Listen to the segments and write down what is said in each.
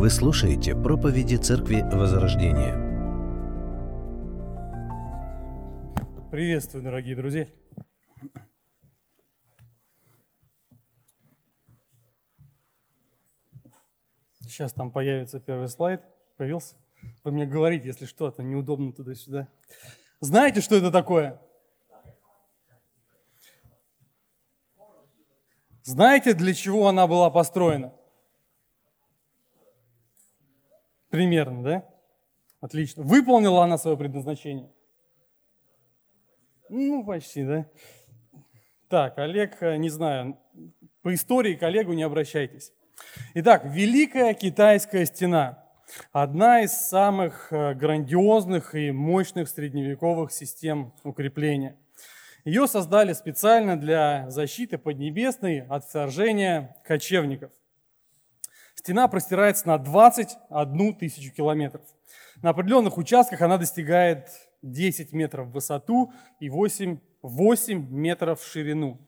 Вы слушаете проповеди Церкви Возрождения. Приветствую, дорогие друзья. Сейчас там появится первый слайд. Появился? Вы мне говорите, если что-то неудобно туда-сюда. Знаете, что это такое? Знаете, для чего она была построена? Примерно, да? Отлично. Выполнила она свое предназначение? Ну, почти, да? Так, Олег, э, не знаю, по истории к Олегу не обращайтесь. Итак, Великая Китайская стена – одна из самых э, грандиозных и мощных средневековых систем укрепления. Ее создали специально для защиты Поднебесной от вторжения кочевников. Стена простирается на 21 тысячу километров. На определенных участках она достигает 10 метров в высоту и 8, 8 метров в ширину.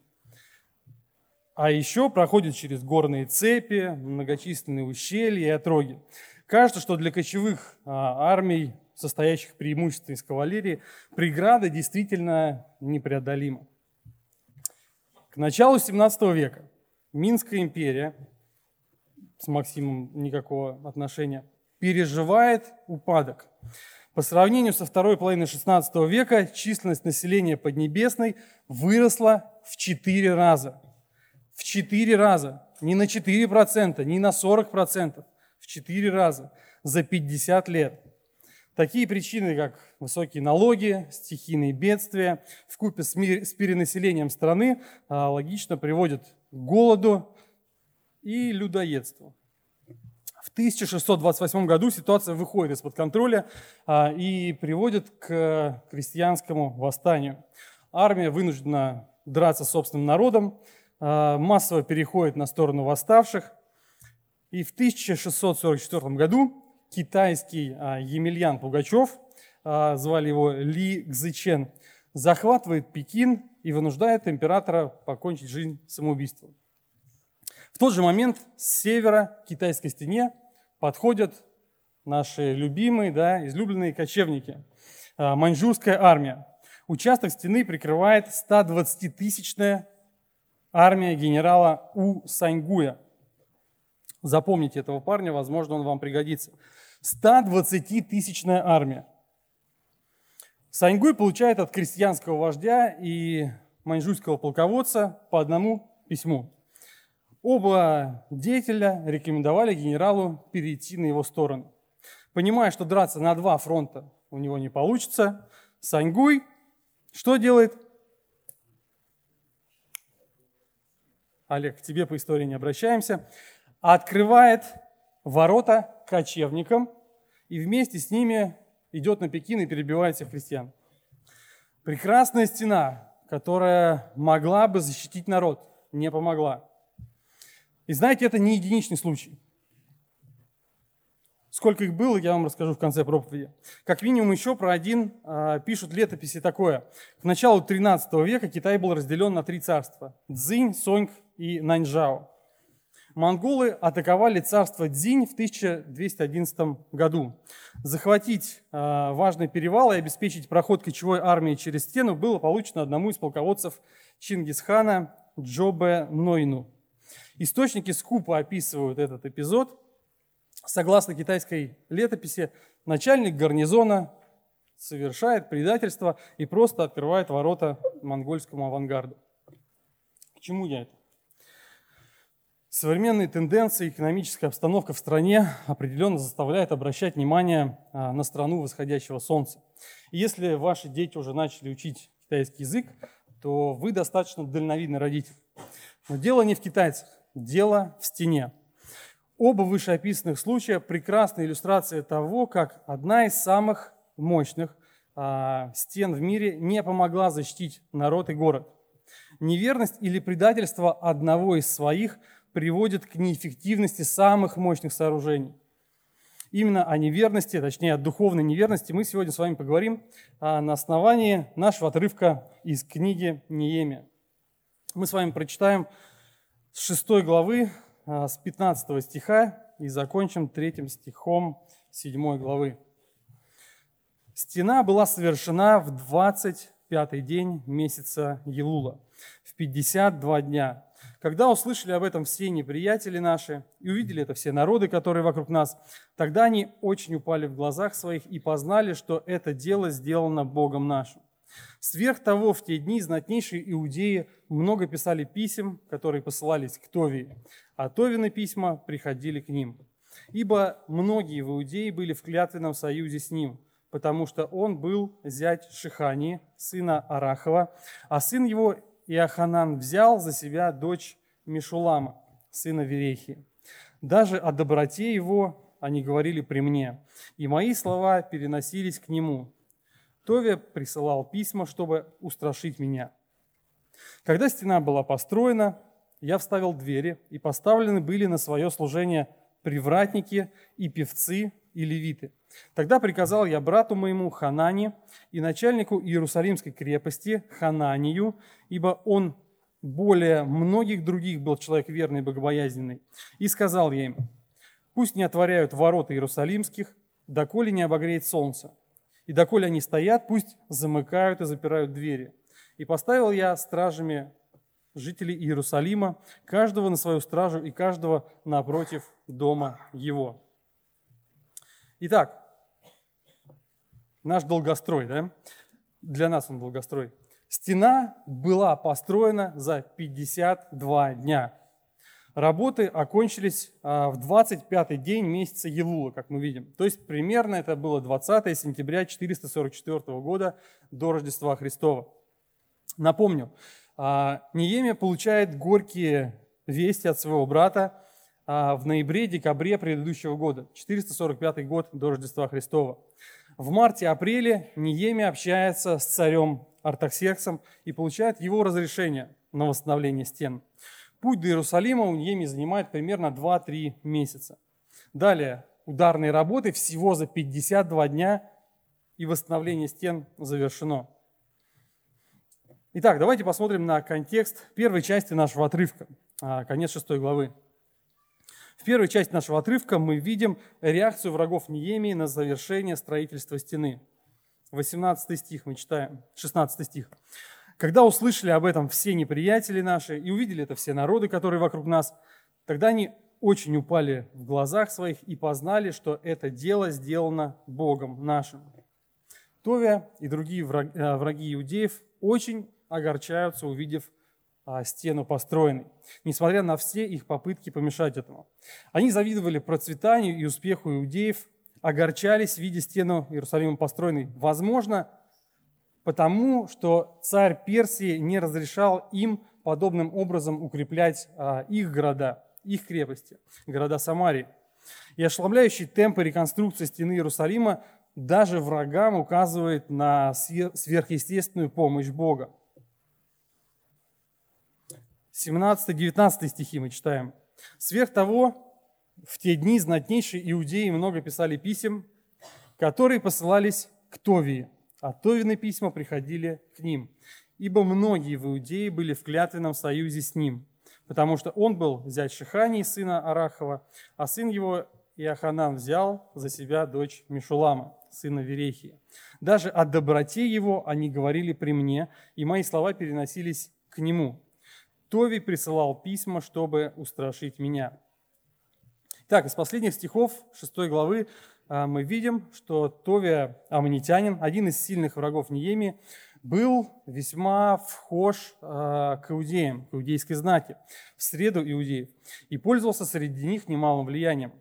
А еще проходит через горные цепи, многочисленные ущелья и отроги. Кажется, что для кочевых а, армий, состоящих преимущественно из кавалерии, преграда действительно непреодолима. К началу 17 века Минская империя, с Максимом никакого отношения, переживает упадок. По сравнению со второй половиной XVI века численность населения Поднебесной выросла в четыре раза – в 4 раза. Не на 4%, не на 40%, в 4 раза за 50 лет. Такие причины, как высокие налоги, стихийные бедствия, в купе с, с перенаселением страны, а, логично приводят к голоду и людоедству. В 1628 году ситуация выходит из-под контроля а, и приводит к крестьянскому восстанию. Армия вынуждена драться с собственным народом, а, массово переходит на сторону восставших. И в 1644 году китайский а, Емельян Пугачев, звали его Ли Цзычен, захватывает Пекин и вынуждает императора покончить жизнь самоубийством. В тот же момент с севера к китайской стене подходят наши любимые, да, излюбленные кочевники, маньчжурская армия. Участок стены прикрывает 120-тысячная армия генерала У Саньгуя. Запомните этого парня, возможно, он вам пригодится. 120-тысячная армия. Саньгуй получает от крестьянского вождя и маньчжурского полководца по одному письму. Оба деятеля рекомендовали генералу перейти на его сторону. Понимая, что драться на два фронта у него не получится, Саньгуй что делает? Олег, к тебе по истории не обращаемся, открывает ворота кочевникам и вместе с ними идет на Пекин и перебивает всех христиан. Прекрасная стена, которая могла бы защитить народ, не помогла. И знаете, это не единичный случай. Сколько их было, я вам расскажу в конце проповеди. Как минимум еще про один э, пишут летописи такое. К началу 13 века Китай был разделен на три царства – Цзинь, Сонг и Наньжао. Монголы атаковали царство Дзинь в 1211 году. Захватить э, важный перевал и обеспечить проход кочевой армии через стену было получено одному из полководцев Чингисхана Джобе Нойну. Источники скупо описывают этот эпизод. Согласно китайской летописи, начальник гарнизона совершает предательство и просто открывает ворота монгольскому авангарду. К чему я это? Современные тенденции, экономическая обстановка в стране определенно заставляет обращать внимание а, на страну восходящего солнца. И если ваши дети уже начали учить китайский язык, то вы достаточно дальновидный родитель. Но дело не в китайцах, дело в стене. Оба вышеописанных случая – прекрасная иллюстрация того, как одна из самых мощных а, стен в мире не помогла защитить народ и город. Неверность или предательство одного из своих – приводит к неэффективности самых мощных сооружений. Именно о неверности, точнее о духовной неверности мы сегодня с вами поговорим а, на основании нашего отрывка из книги Неемия. Мы с вами прочитаем с 6 главы а, с 15 стиха и закончим третьим стихом 7 главы. Стена была совершена в 25-й день месяца Елула, в 52 дня. Когда услышали об этом все неприятели наши и увидели это все народы, которые вокруг нас, тогда они очень упали в глазах своих и познали, что это дело сделано Богом нашим. Сверх того, в те дни знатнейшие иудеи много писали писем, которые посылались к Товии, а Товины письма приходили к ним. Ибо многие в Иудее были в клятвенном союзе с ним, потому что он был зять Шихани, сына Арахова, а сын его Иоханан взял за себя дочь Мишулама, сына Верехи. Даже о доброте его они говорили при мне, и мои слова переносились к нему, Тове присылал письма, чтобы устрашить меня. Когда стена была построена, я вставил двери, и поставлены были на свое служение привратники и певцы и левиты. Тогда приказал я брату моему Ханане и начальнику Иерусалимской крепости Хананию, ибо он более многих других был человек верный и богобоязненный, и сказал я им, пусть не отворяют ворота Иерусалимских, доколе не обогреет солнце, и доколе они стоят, пусть замыкают и запирают двери. И поставил я стражами жителей Иерусалима, каждого на свою стражу и каждого напротив дома его. Итак, наш долгострой, да? Для нас он долгострой. Стена была построена за 52 дня. Работы окончились а, в 25-й день месяца Елула, как мы видим. То есть примерно это было 20 сентября 444 года до Рождества Христова. Напомню, а, Ниемия получает горькие вести от своего брата а, в ноябре-декабре предыдущего года, 445 год до Рождества Христова. В марте-апреле Ниемия общается с царем Артаксерксом и получает его разрешение на восстановление стен – Путь до Иерусалима у Ньеми занимает примерно 2-3 месяца. Далее, ударные работы всего за 52 дня и восстановление стен завершено. Итак, давайте посмотрим на контекст первой части нашего отрывка, а, конец 6 главы. В первой части нашего отрывка мы видим реакцию врагов Ниемии на завершение строительства стены. 18 стих мы читаем, 16 стих. Когда услышали об этом все неприятели наши и увидели это все народы, которые вокруг нас, тогда они очень упали в глазах своих и познали, что это дело сделано Богом нашим. Товия и другие э, враги иудеев очень огорчаются, увидев а, стену построенной, несмотря на все их попытки помешать этому. Они завидовали процветанию и успеху иудеев, огорчались, видя стену Иерусалима построенной. Возможно, потому что царь Персии не разрешал им подобным образом укреплять а, их города, их крепости, города Самарии. И ошеломляющий темп реконструкции стены Иерусалима даже врагам указывает на сверхъестественную помощь Бога. 17-19 стихи мы читаем. «Сверх того, в те дни знатнейшие иудеи много писали писем, которые посылались к Товии, а Товины письма приходили к ним, ибо многие в Иудее были в клятвенном союзе с ним, потому что он был зять Шихании, сына Арахова, а сын его Иоханан взял за себя дочь Мишулама, сына Верехии. Даже о доброте его они говорили при мне, и мои слова переносились к нему. Тови присылал письма, чтобы устрашить меня. Так, из последних стихов 6 главы а, мы видим, что Товия Амнитянин, один из сильных врагов Ниеми, был весьма вхож а, к иудеям, к иудейской знати, в среду иудеев, и пользовался среди них немалым влиянием.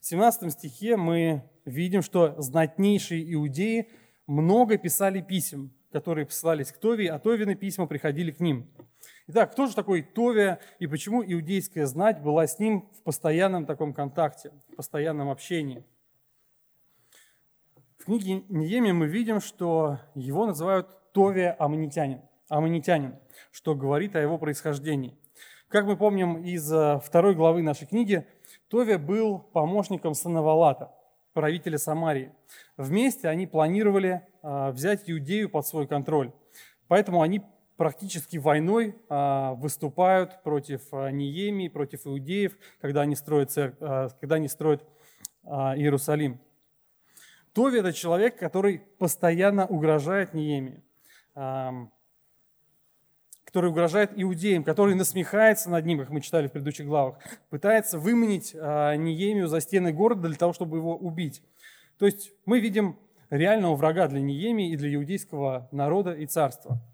В 17 стихе мы видим, что знатнейшие иудеи много писали писем, которые посылались к Товии, а Товины письма приходили к ним. Итак, кто же такой Товия и почему иудейская знать была с ним в постоянном таком контакте, в постоянном общении? В книге Ниеми мы видим, что его называют Товия Аммонитянин, Аммонитянин, что говорит о его происхождении. Как мы помним из э, второй главы нашей книги, Товия был помощником Санавалата, правителя Самарии. Вместе они планировали э, взять Иудею под свой контроль. Поэтому они практически войной а, выступают против а, Ниемии, против иудеев, когда они строят, церк... а, когда они строят Иерусалим. Тови – это человек, который постоянно угрожает Ниемии, который угрожает иудеям, который насмехается над ним, как мы читали в предыдущих главах, пытается выманить Ниемию за стены города для того, чтобы его убить. То есть мы видим реального врага для Ниемии и для иудейского народа и царства –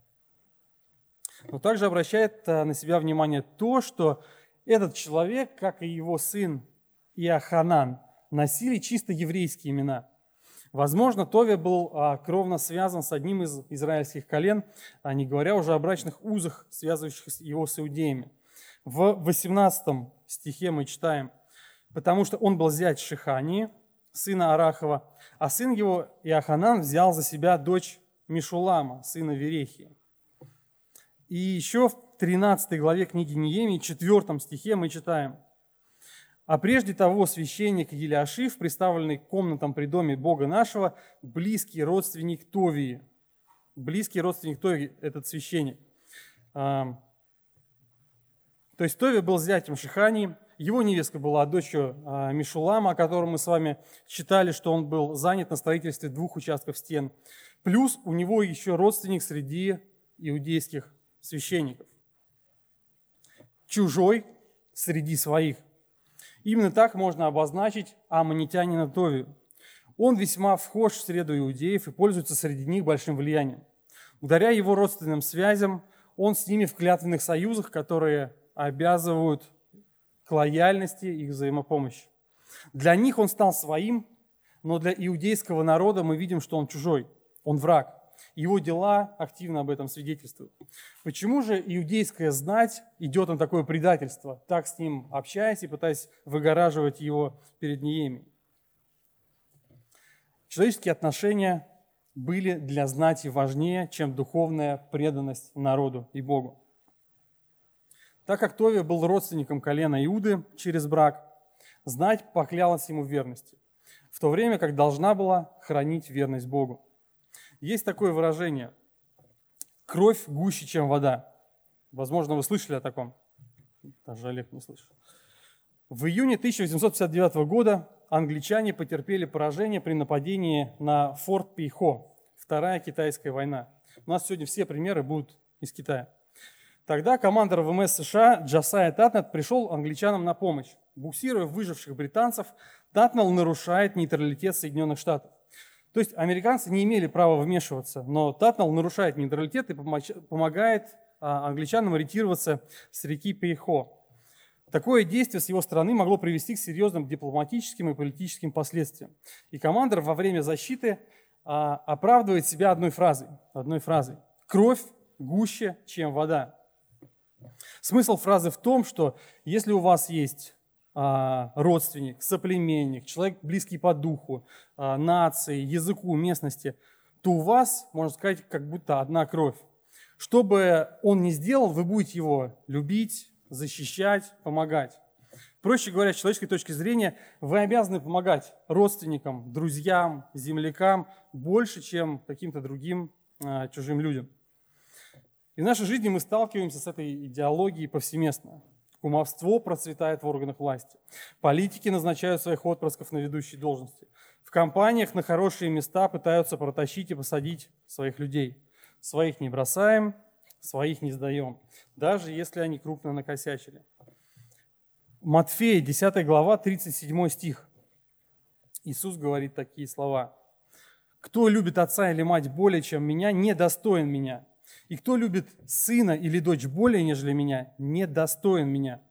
но также обращает э, на себя внимание то, что этот человек, как и его сын Иоханан, носили чисто еврейские имена. Возможно, Тови был а, кровно связан с одним из израильских колен, а не говоря уже о брачных узах, связывающих его с иудеями. В 18 стихе мы читаем, «Потому что он был зять Шихании, сына Арахова, а сын его Иоханан взял за себя дочь Мишулама, сына Верехии». И еще в 13 главе книги Неемии, 4 стихе мы читаем. «А прежде того священник Елиашив, представленный комнатам при доме Бога нашего, близкий родственник Товии». Близкий родственник Товии – этот священник. А, то есть Тови был зятем Шихани, его невестка была дочерью а, Мишулама, о котором мы с вами читали, что он был занят на строительстве двух участков стен. Плюс у него еще родственник среди иудейских священников. Чужой среди своих. Именно так можно обозначить аммонитянина Товию. Он весьма вхож в среду иудеев и пользуется среди них большим влиянием. Благодаря его родственным связям он с ними в клятвенных союзах, которые обязывают к лояльности и взаимопомощи. Для них он стал своим, но для иудейского народа мы видим, что он чужой, он враг. Его дела активно об этом свидетельствуют. Почему же иудейская знать идет на такое предательство, так с ним общаясь и пытаясь выгораживать его перед Нееми? Человеческие отношения были для знати важнее, чем духовная преданность народу и Богу. Так как Тови был родственником колена Иуды через брак, знать поклялась ему верности, в то время как должна была хранить верность Богу. Есть такое выражение «кровь гуще, чем вода». Возможно, вы слышали о таком. Даже Олег не слышал. В июне 1859 года англичане потерпели поражение при нападении на форт Пейхо, Вторая китайская война. У нас сегодня все примеры будут из Китая. Тогда командир ВМС США Джасая Татнет пришел англичанам на помощь. Буксируя выживших британцев, Татнелл нарушает нейтралитет Соединенных Штатов. То есть американцы не имели права вмешиваться, но Татнал нарушает нейтралитет и помогает а, англичанам ориентироваться с реки Пейхо. Такое действие с его стороны могло привести к серьезным дипломатическим и политическим последствиям. И командир во время защиты а, оправдывает себя одной фразой. Одной фразой. Кровь гуще, чем вода. Смысл фразы в том, что если у вас есть родственник, соплеменник, человек близкий по духу, а, нации, языку, местности, то у вас, можно сказать, как будто одна кровь. Что бы он ни сделал, вы будете его любить, защищать, помогать. Проще говоря, с человеческой точки зрения, вы обязаны помогать родственникам, друзьям, землякам больше, чем каким-то другим а, чужим людям. И в нашей жизни мы сталкиваемся с этой идеологией повсеместно. Кумовство процветает в органах власти. Политики назначают своих отпрысков на ведущие должности. В компаниях на хорошие места пытаются протащить и посадить своих людей. Своих не бросаем, своих не сдаем, даже если они крупно накосячили. Матфея, 10 глава, 37 стих. Иисус говорит такие слова. «Кто любит отца или мать более, чем меня, не достоин меня. И кто любит сына или дочь более, нежели меня, не достоин меня.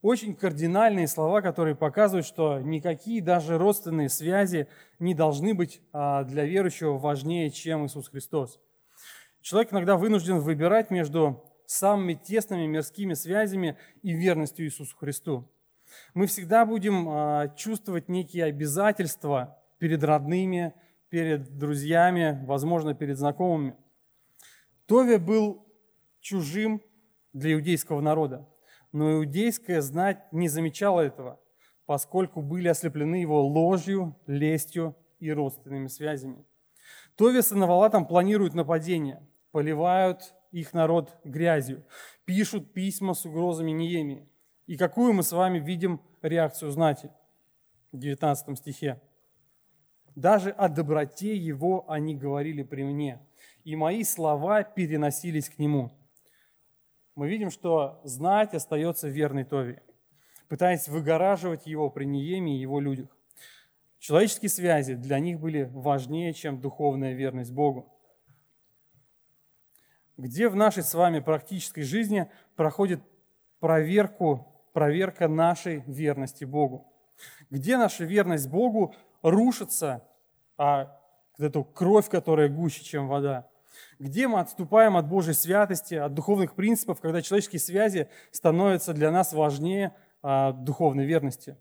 Очень кардинальные слова, которые показывают, что никакие даже родственные связи не должны быть а, для верующего важнее, чем Иисус Христос. Человек иногда вынужден выбирать между самыми тесными мирскими связями и верностью Иисусу Христу. Мы всегда будем а, чувствовать некие обязательства перед родными, перед друзьями, возможно, перед знакомыми. Тове был чужим для иудейского народа, но иудейская знать не замечала этого, поскольку были ослеплены его ложью, лестью и родственными связями. Тове с Инавалатом планируют нападение, поливают их народ грязью, пишут письма с угрозами Неемии. И какую мы с вами видим реакцию знати в 19 стихе? Даже о доброте его они говорили при мне, и мои слова переносились к нему. Мы видим, что знать остается верной Тове, пытаясь выгораживать его при Нееме и его людях. Человеческие связи для них были важнее, чем духовная верность Богу. Где в нашей с вами практической жизни проходит проверку, проверка нашей верности Богу? Где наша верность Богу рушится, а эту кровь, которая гуще, чем вода? Где мы отступаем от Божьей святости, от духовных принципов, когда человеческие связи становятся для нас важнее а, духовной верности?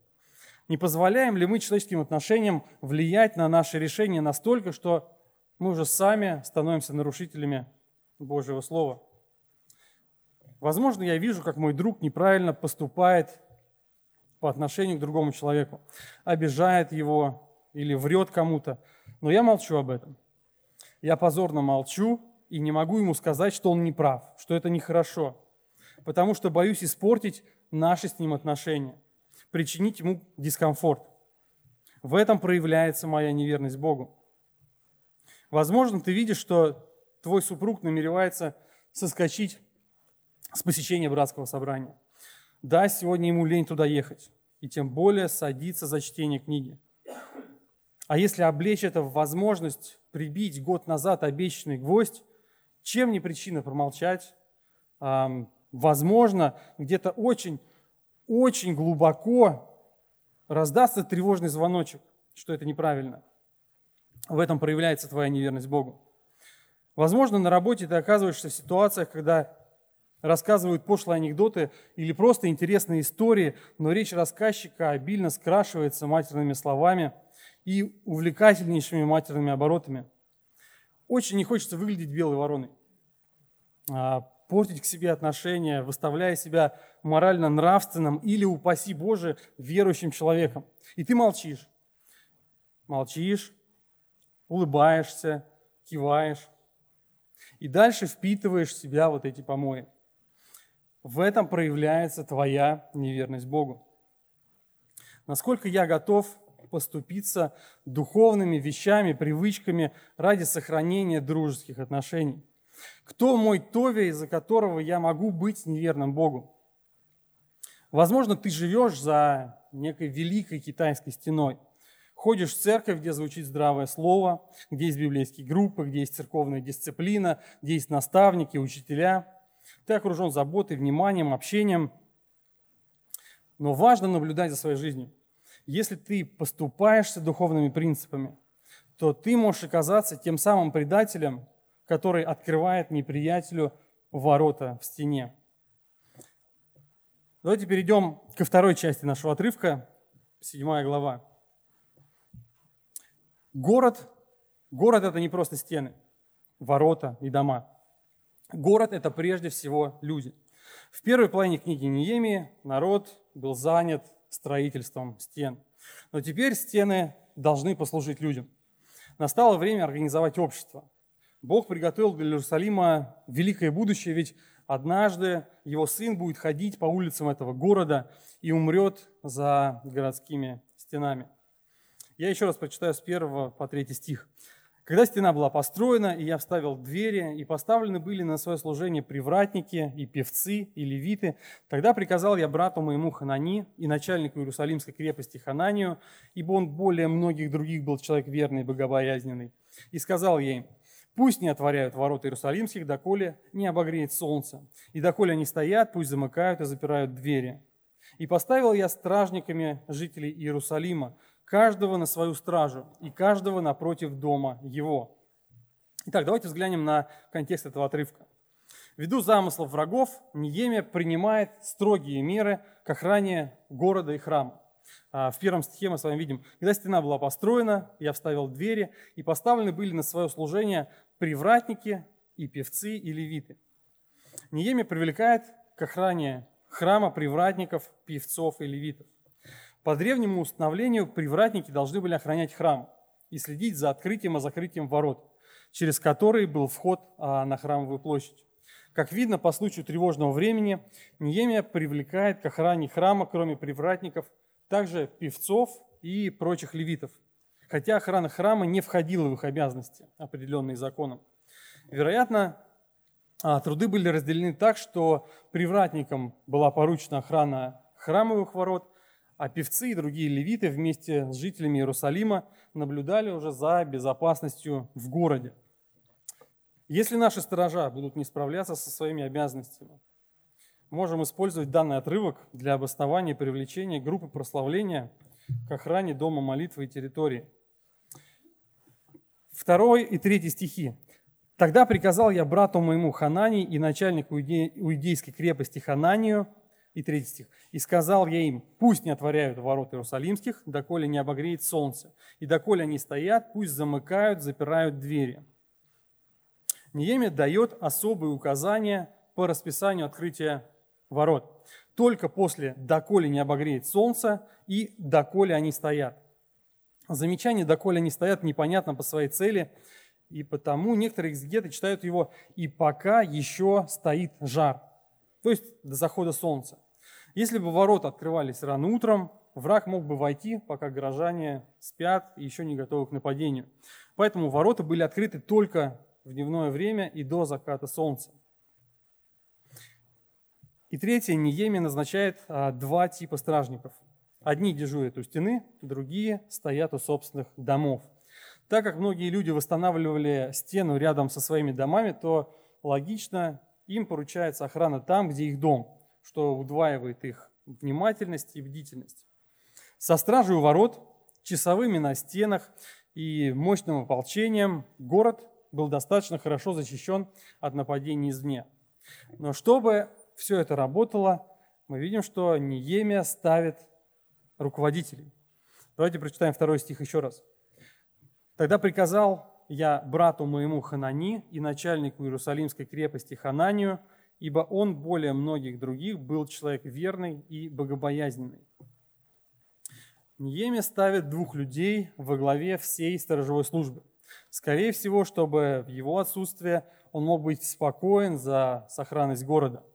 Не позволяем ли мы человеческим отношениям влиять на наши решения настолько, что мы уже сами становимся нарушителями Божьего Слова? Возможно, я вижу, как мой друг неправильно поступает по отношению к другому человеку, обижает его или врет кому-то, но я молчу об этом. Я позорно молчу и не могу ему сказать, что он не прав, что это нехорошо, потому что боюсь испортить наши с ним отношения, причинить ему дискомфорт. В этом проявляется моя неверность Богу. Возможно, ты видишь, что твой супруг намеревается соскочить с посещения братского собрания. Да, сегодня ему лень туда ехать, и тем более садиться за чтение книги. А если облечь это в возможность прибить год назад обещанный гвоздь, чем не причина промолчать? Возможно, где-то очень, очень глубоко раздастся тревожный звоночек, что это неправильно. В этом проявляется твоя неверность Богу. Возможно, на работе ты оказываешься в ситуациях, когда рассказывают пошлые анекдоты или просто интересные истории, но речь рассказчика обильно скрашивается матерными словами и увлекательнейшими матерными оборотами. Очень не хочется выглядеть белой вороной, а, портить к себе отношения, выставляя себя морально-нравственным или, упаси Боже, верующим человеком. И ты молчишь. Молчишь, улыбаешься, киваешь. И дальше впитываешь в себя вот эти помои. В этом проявляется твоя неверность Богу. Насколько я готов поступиться духовными вещами, привычками ради сохранения дружеских отношений? Кто мой Тови, из-за которого я могу быть неверным Богу? Возможно, ты живешь за некой великой китайской стеной. Ходишь в церковь, где звучит здравое слово, где есть библейские группы, где есть церковная дисциплина, где есть наставники, учителя – ты окружен заботой, вниманием, общением. Но важно наблюдать за своей жизнью. Если ты поступаешься духовными принципами, то ты можешь оказаться тем самым предателем, который открывает неприятелю ворота в стене. Давайте перейдем ко второй части нашего отрывка, седьмая глава. Город, город это не просто стены, ворота и дома. Город – это прежде всего люди. В первой половине книги Неемии народ был занят строительством стен. Но теперь стены должны послужить людям. Настало время организовать общество. Бог приготовил для Иерусалима великое будущее, ведь однажды его сын будет ходить по улицам этого города и умрет за городскими стенами. Я еще раз прочитаю с 1 по 3 стих. Когда стена была построена, и я вставил двери, и поставлены были на свое служение привратники, и певцы, и левиты, тогда приказал я брату моему Ханани и начальнику Иерусалимской крепости Хананию, ибо он более многих других был человек верный и богобоязненный, и сказал ей, Пусть не отворяют ворота Иерусалимских, доколе не обогреет солнце. И доколе они стоят, пусть замыкают и запирают двери. И поставил я стражниками жителей Иерусалима, каждого на свою стражу и каждого напротив дома его. Итак, давайте взглянем на контекст этого отрывка. Ввиду замыслов врагов, Ниемия принимает строгие меры к охране города и храма. А, в первом стихе мы с вами видим, когда стена была построена, я вставил двери, и поставлены были на свое служение привратники и певцы и левиты. Ниемия привлекает к охране храма привратников, певцов и левитов. По древнему установлению привратники должны были охранять храм и следить за открытием и закрытием ворот, через которые был вход а, на храмовую площадь. Как видно, по случаю тревожного времени Неемия привлекает к охране храма, кроме привратников, также певцов и прочих левитов. Хотя охрана храма не входила в их обязанности, определенные законом. Вероятно, а, труды были разделены так, что привратникам была поручена охрана храмовых ворот, а певцы и другие левиты вместе с жителями Иерусалима наблюдали уже за безопасностью в городе. Если наши сторожа будут не справляться со своими обязанностями, можем использовать данный отрывок для обоснования и привлечения группы прославления к охране дома молитвы и территории. Второй и третий стихи. «Тогда приказал я брату моему Ханани и начальнику иудейской крепости Хананию, и третий стих. «И сказал я им, пусть не отворяют ворот Иерусалимских, доколе не обогреет солнце, и доколе они стоят, пусть замыкают, запирают двери». Ниемия дает особые указания по расписанию открытия ворот. Только после «доколе не обогреет солнце» и «доколе они стоят». Замечание «доколе они стоят» непонятно по своей цели, и потому некоторые экзегеты читают его «и пока еще стоит жар», то есть до захода солнца. Если бы ворота открывались рано утром, враг мог бы войти, пока горожане спят и еще не готовы к нападению. Поэтому ворота были открыты только в дневное время и до заката солнца. И третье, Ниеми назначает а, два типа стражников. Одни дежурят у стены, другие стоят у собственных домов. Так как многие люди восстанавливали стену рядом со своими домами, то логично им поручается охрана там, где их дом, что удваивает их внимательность и бдительность. Со стражей у ворот, часовыми на стенах и мощным ополчением город был достаточно хорошо защищен от нападений извне. Но чтобы все это работало, мы видим, что Ниемия ставит руководителей. Давайте прочитаем второй стих еще раз. «Тогда приказал я брату моему Ханани и начальнику Иерусалимской крепости Хананию, ибо он более многих других был человек верный и богобоязненный». Ниемия ставит двух людей во главе всей сторожевой службы. Скорее всего, чтобы в его отсутствие он мог быть спокоен за сохранность города.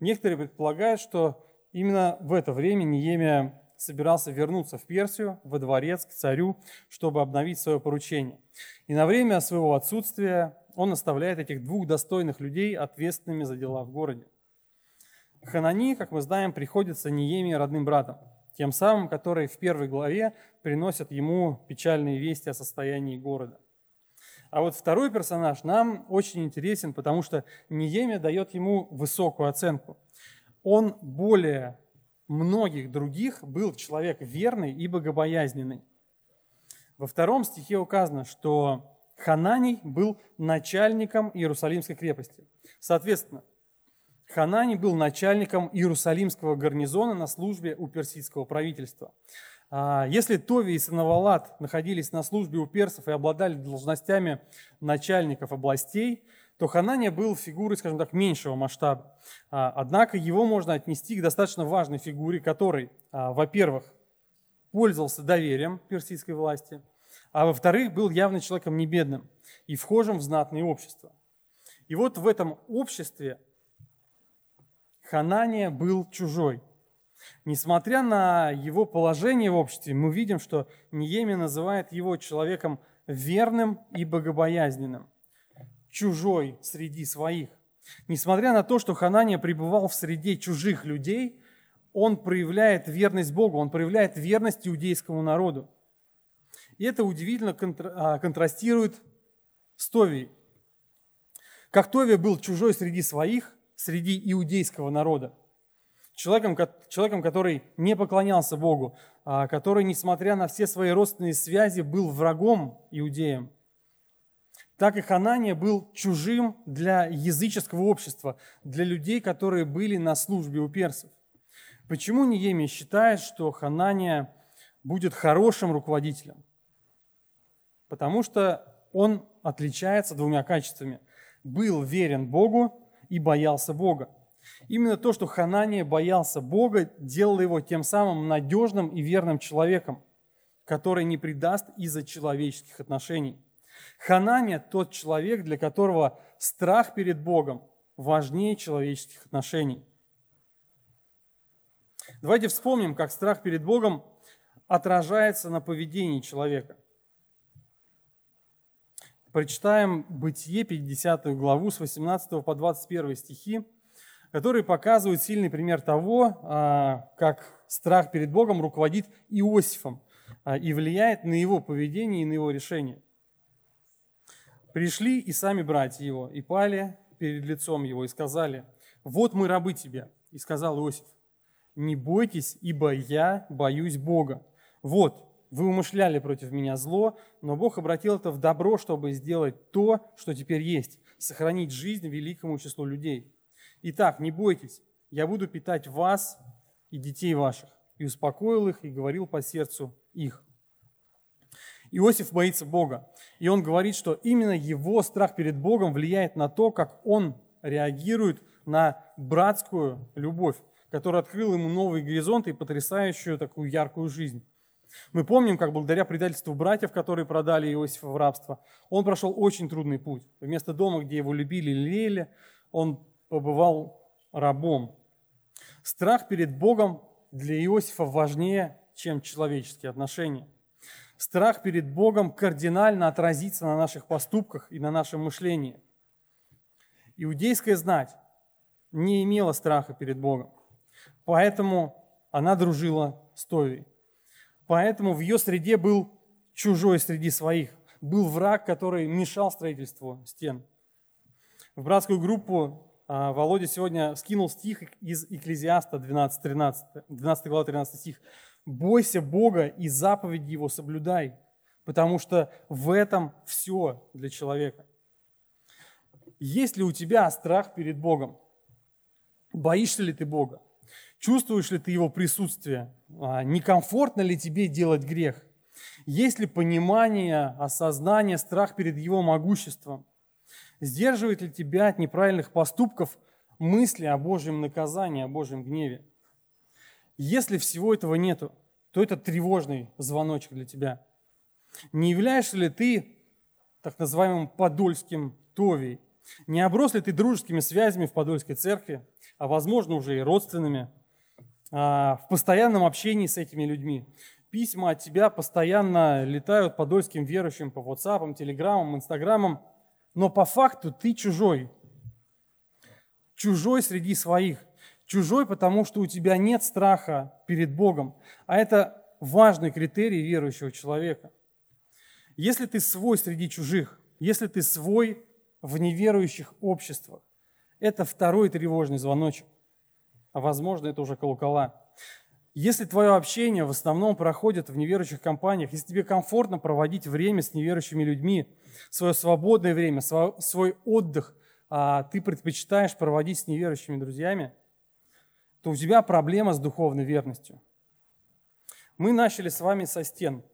Некоторые предполагают, что именно в это время Ниемия собирался вернуться в Персию, во дворец, к царю, чтобы обновить свое поручение. И на время своего отсутствия он оставляет этих двух достойных людей ответственными за дела в городе. Ханани, как мы знаем, приходится Ниемии родным братом, тем самым, который в первой главе приносят ему печальные вести о состоянии города. А вот второй персонаж нам очень интересен, потому что Ниемия дает ему высокую оценку. Он более многих других был человек верный и богобоязненный. Во втором стихе указано, что Хананий был начальником Иерусалимской крепости. Соответственно, Хананий был начальником Иерусалимского гарнизона на службе у персидского правительства. А, если Тови и Санавалат находились на службе у персов и обладали должностями начальников областей, то Ханания был фигурой, скажем так, меньшего масштаба. А, однако его можно отнести к достаточно важной фигуре, который, а, во-первых, пользовался доверием персидской власти, а во-вторых, был явно человеком небедным и вхожим в знатное общество. И вот в этом обществе Ханания был чужой – Несмотря на его положение в обществе, мы видим, что Ниеми называет его человеком верным и богобоязненным, чужой среди своих. Несмотря на то, что Ханания пребывал в среде чужих людей, он проявляет верность Богу, он проявляет верность иудейскому народу. И это удивительно а, контрастирует с Товией. Как Товия был чужой среди своих, среди иудейского народа – человеком, человеком, который не поклонялся Богу, а, который, несмотря на все свои родственные связи, был врагом иудеям. Так и Ханания был чужим для языческого общества, для людей, которые были на службе у персов. Почему Ниемия считает, что Ханания будет хорошим руководителем? Потому что он отличается двумя качествами. Был верен Богу и боялся Бога. Именно то, что Ханания боялся Бога, делало его тем самым надежным и верным человеком, который не предаст из-за человеческих отношений. Ханания – тот человек, для которого страх перед Богом важнее человеческих отношений. Давайте вспомним, как страх перед Богом отражается на поведении человека. Прочитаем Бытие, 50 главу, с 18 по 21 стихи, которые показывают сильный пример того, а, как страх перед Богом руководит Иосифом а, и влияет на его поведение и на его решение. Пришли и сами братья его, и пали перед лицом его, и сказали, «Вот мы рабы тебе». И сказал Иосиф, «Не бойтесь, ибо я боюсь Бога. Вот, вы умышляли против меня зло, но Бог обратил это в добро, чтобы сделать то, что теперь есть, сохранить жизнь великому числу людей. Итак, не бойтесь, я буду питать вас и детей ваших. И успокоил их, и говорил по сердцу их. Иосиф боится Бога. И он говорит, что именно его страх перед Богом влияет на то, как он реагирует на братскую любовь, которая открыла ему новые горизонты и потрясающую такую яркую жизнь. Мы помним, как благодаря предательству братьев, которые продали Иосифа в рабство, он прошел очень трудный путь. Вместо дома, где его любили и лелеяли, он побывал рабом. Страх перед Богом для Иосифа важнее, чем человеческие отношения. Страх перед Богом кардинально отразится на наших поступках и на нашем мышлении. Иудейская знать не имела страха перед Богом, поэтому она дружила с Товией. Поэтому в ее среде был чужой среди своих, был враг, который мешал строительству стен. В братскую группу а, Володя сегодня скинул стих из Экклезиаста 12, 13, 12 глава 13 стих. «Бойся Бога и заповеди Его соблюдай, потому что в этом все для человека». Есть ли у тебя страх перед Богом? Боишься ли ты Бога? Чувствуешь ли ты Его присутствие? А, некомфортно ли тебе делать грех? Есть ли понимание, осознание, страх перед Его могуществом? Сдерживает ли тебя от неправильных поступков мысли о Божьем наказании, о Божьем гневе? Если всего этого нету, то это тревожный звоночек для тебя. Не являешься ли ты так называемым подольским Товей? Не оброс ли ты дружескими связями в Подольской церкви, а возможно уже и родственными, а, в постоянном общении с этими людьми? Письма от тебя постоянно летают подольским верующим по WhatsApp, Телеграмам, Инстаграмам – но по факту ты чужой. Чужой среди своих. Чужой, потому что у тебя нет страха перед Богом. А это важный критерий верующего человека. Если ты свой среди чужих, если ты свой в неверующих обществах, это второй тревожный звоночек. А возможно, это уже колокола. Если твое общение в основном проходит в неверующих компаниях, если тебе комфортно проводить время с неверующими людьми, свое свободное время, свой отдых а ты предпочитаешь проводить с неверующими друзьями, то у тебя проблема с духовной верностью. Мы начали с вами со стен.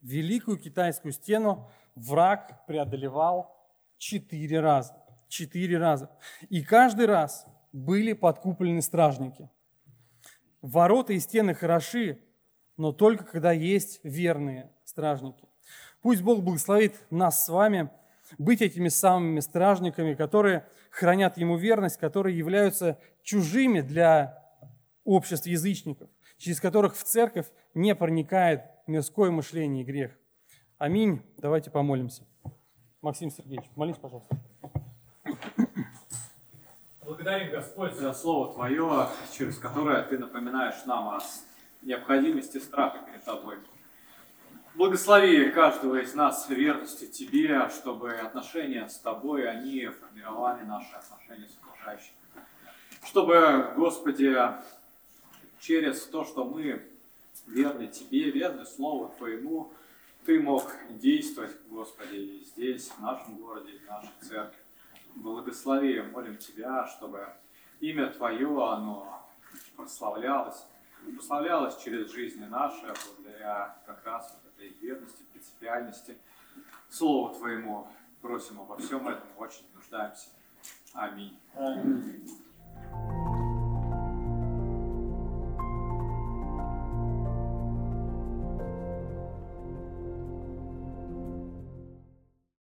Великую китайскую стену враг преодолевал четыре раза. Четыре раза. И каждый раз были подкуплены стражники – Ворота и стены хороши, но только когда есть верные стражники. Пусть Бог благословит нас с вами быть этими самыми стражниками, которые хранят Ему верность, которые являются чужими для обществ язычников, через которых в церковь не проникает мирское мышление и грех. Аминь. Давайте помолимся. Максим Сергеевич, молись, пожалуйста. Благодарим, Господь, за Слово Твое, через которое Ты напоминаешь нам о необходимости страха перед Тобой. Благослови каждого из нас верности Тебе, чтобы отношения с Тобой, они формировали наши отношения с окружающими. Чтобы, Господи, через то, что мы верны Тебе, верны Слову Твоему, Ты мог действовать, Господи, здесь, в нашем городе, в нашей церкви благослови, молим Тебя, чтобы имя Твое, оно прославлялось, прославлялось через жизни наши, благодаря как раз вот этой верности, принципиальности, Слову Твоему. Просим обо всем этом, очень нуждаемся. Аминь. Аминь.